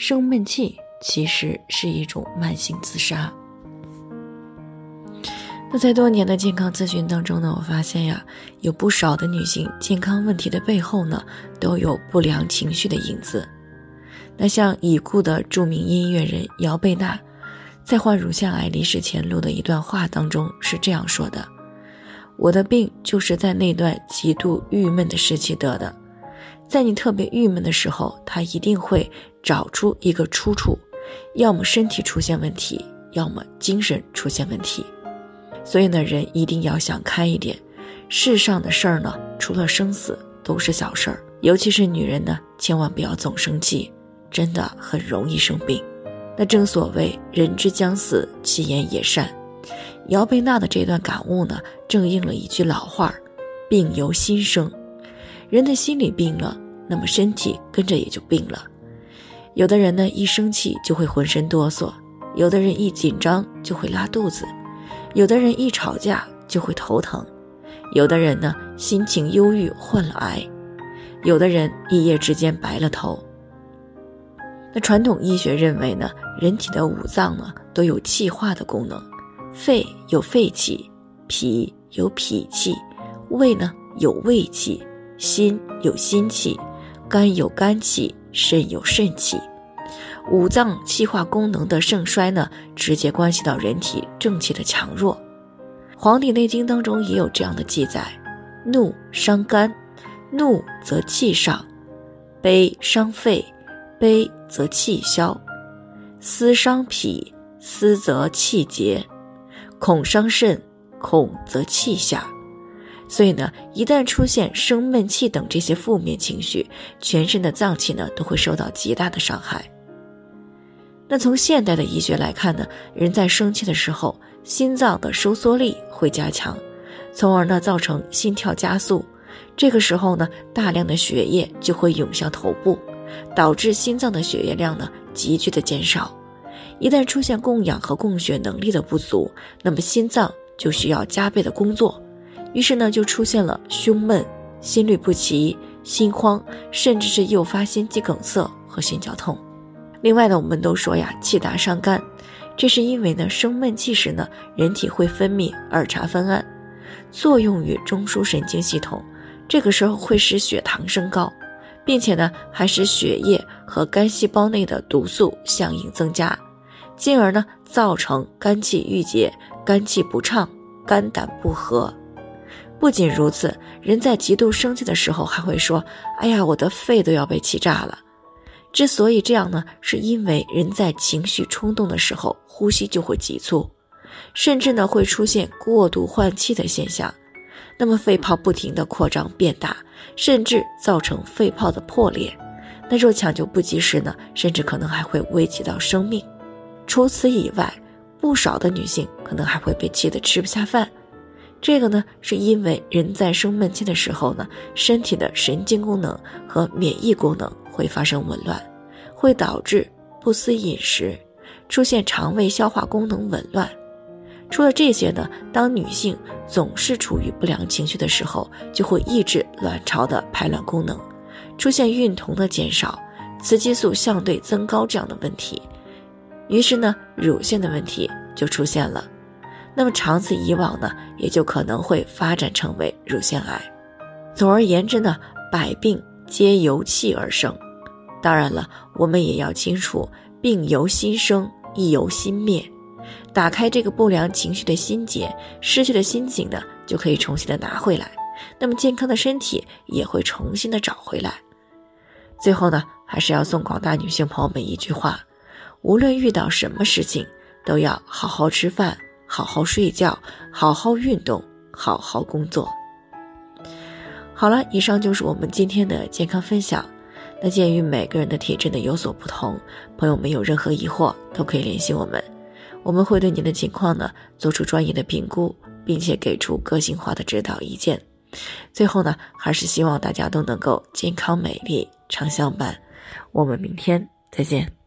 生闷气其实是一种慢性自杀。那在多年的健康咨询当中呢，我发现呀，有不少的女性健康问题的背后呢，都有不良情绪的影子。那像已故的著名音乐人姚贝娜，在患乳腺癌离世前录的一段话当中是这样说的：“我的病就是在那段极度郁闷的时期得的。”在你特别郁闷的时候，他一定会找出一个出处，要么身体出现问题，要么精神出现问题。所以呢，人一定要想开一点。世上的事儿呢，除了生死都是小事儿，尤其是女人呢，千万不要总生气，真的很容易生病。那正所谓人之将死，其言也善。姚贝娜的这段感悟呢，正应了一句老话病由心生。人的心里病了，那么身体跟着也就病了。有的人呢，一生气就会浑身哆嗦；有的人一紧张就会拉肚子；有的人一吵架就会头疼；有的人呢，心情忧郁患了癌；有的人一夜之间白了头。那传统医学认为呢，人体的五脏呢都有气化的功能，肺有肺气，脾有脾气，胃呢有胃气。心有心气，肝有肝气，肾有肾气，五脏气化功能的盛衰呢，直接关系到人体正气的强弱。《黄帝内经》当中也有这样的记载：怒伤肝，怒则气上；悲伤肺，悲则气消；思伤脾，思则气结；恐伤肾，恐则气下。所以呢，一旦出现生闷气等这些负面情绪，全身的脏器呢都会受到极大的伤害。那从现代的医学来看呢，人在生气的时候，心脏的收缩力会加强，从而呢造成心跳加速。这个时候呢，大量的血液就会涌向头部，导致心脏的血液量呢急剧的减少。一旦出现供氧和供血能力的不足，那么心脏就需要加倍的工作。于是呢，就出现了胸闷、心律不齐、心慌，甚至是诱发心肌梗塞和心绞痛。另外呢，我们都说呀，气大伤肝，这是因为呢，生闷气时呢，人体会分泌二茶酚胺，作用于中枢神经系统，这个时候会使血糖升高，并且呢，还使血液和肝细胞内的毒素相应增加，进而呢，造成肝气郁结、肝气不畅、肝胆不和。不仅如此，人在极度生气的时候还会说：“哎呀，我的肺都要被气炸了。”之所以这样呢，是因为人在情绪冲动的时候，呼吸就会急促，甚至呢会出现过度换气的现象。那么肺泡不停的扩张变大，甚至造成肺泡的破裂。那若抢救不及时呢，甚至可能还会危及到生命。除此以外，不少的女性可能还会被气得吃不下饭。这个呢，是因为人在生闷气的时候呢，身体的神经功能和免疫功能会发生紊乱，会导致不思饮食，出现肠胃消化功能紊乱。除了这些呢，当女性总是处于不良情绪的时候，就会抑制卵巢的排卵功能，出现孕酮的减少、雌激素相对增高这样的问题，于是呢，乳腺的问题就出现了。那么长此以往呢，也就可能会发展成为乳腺癌。总而言之呢，百病皆由气而生。当然了，我们也要清楚，病由心生，亦由心灭。打开这个不良情绪的心结，失去的心情呢，就可以重新的拿回来。那么健康的身体也会重新的找回来。最后呢，还是要送广大女性朋友们一句话：无论遇到什么事情，都要好好吃饭。好好睡觉，好好运动，好好工作。好了，以上就是我们今天的健康分享。那鉴于每个人的体质呢有所不同，朋友们有任何疑惑都可以联系我们，我们会对您的情况呢做出专业的评估，并且给出个性化的指导意见。最后呢，还是希望大家都能够健康美丽常相伴。我们明天再见。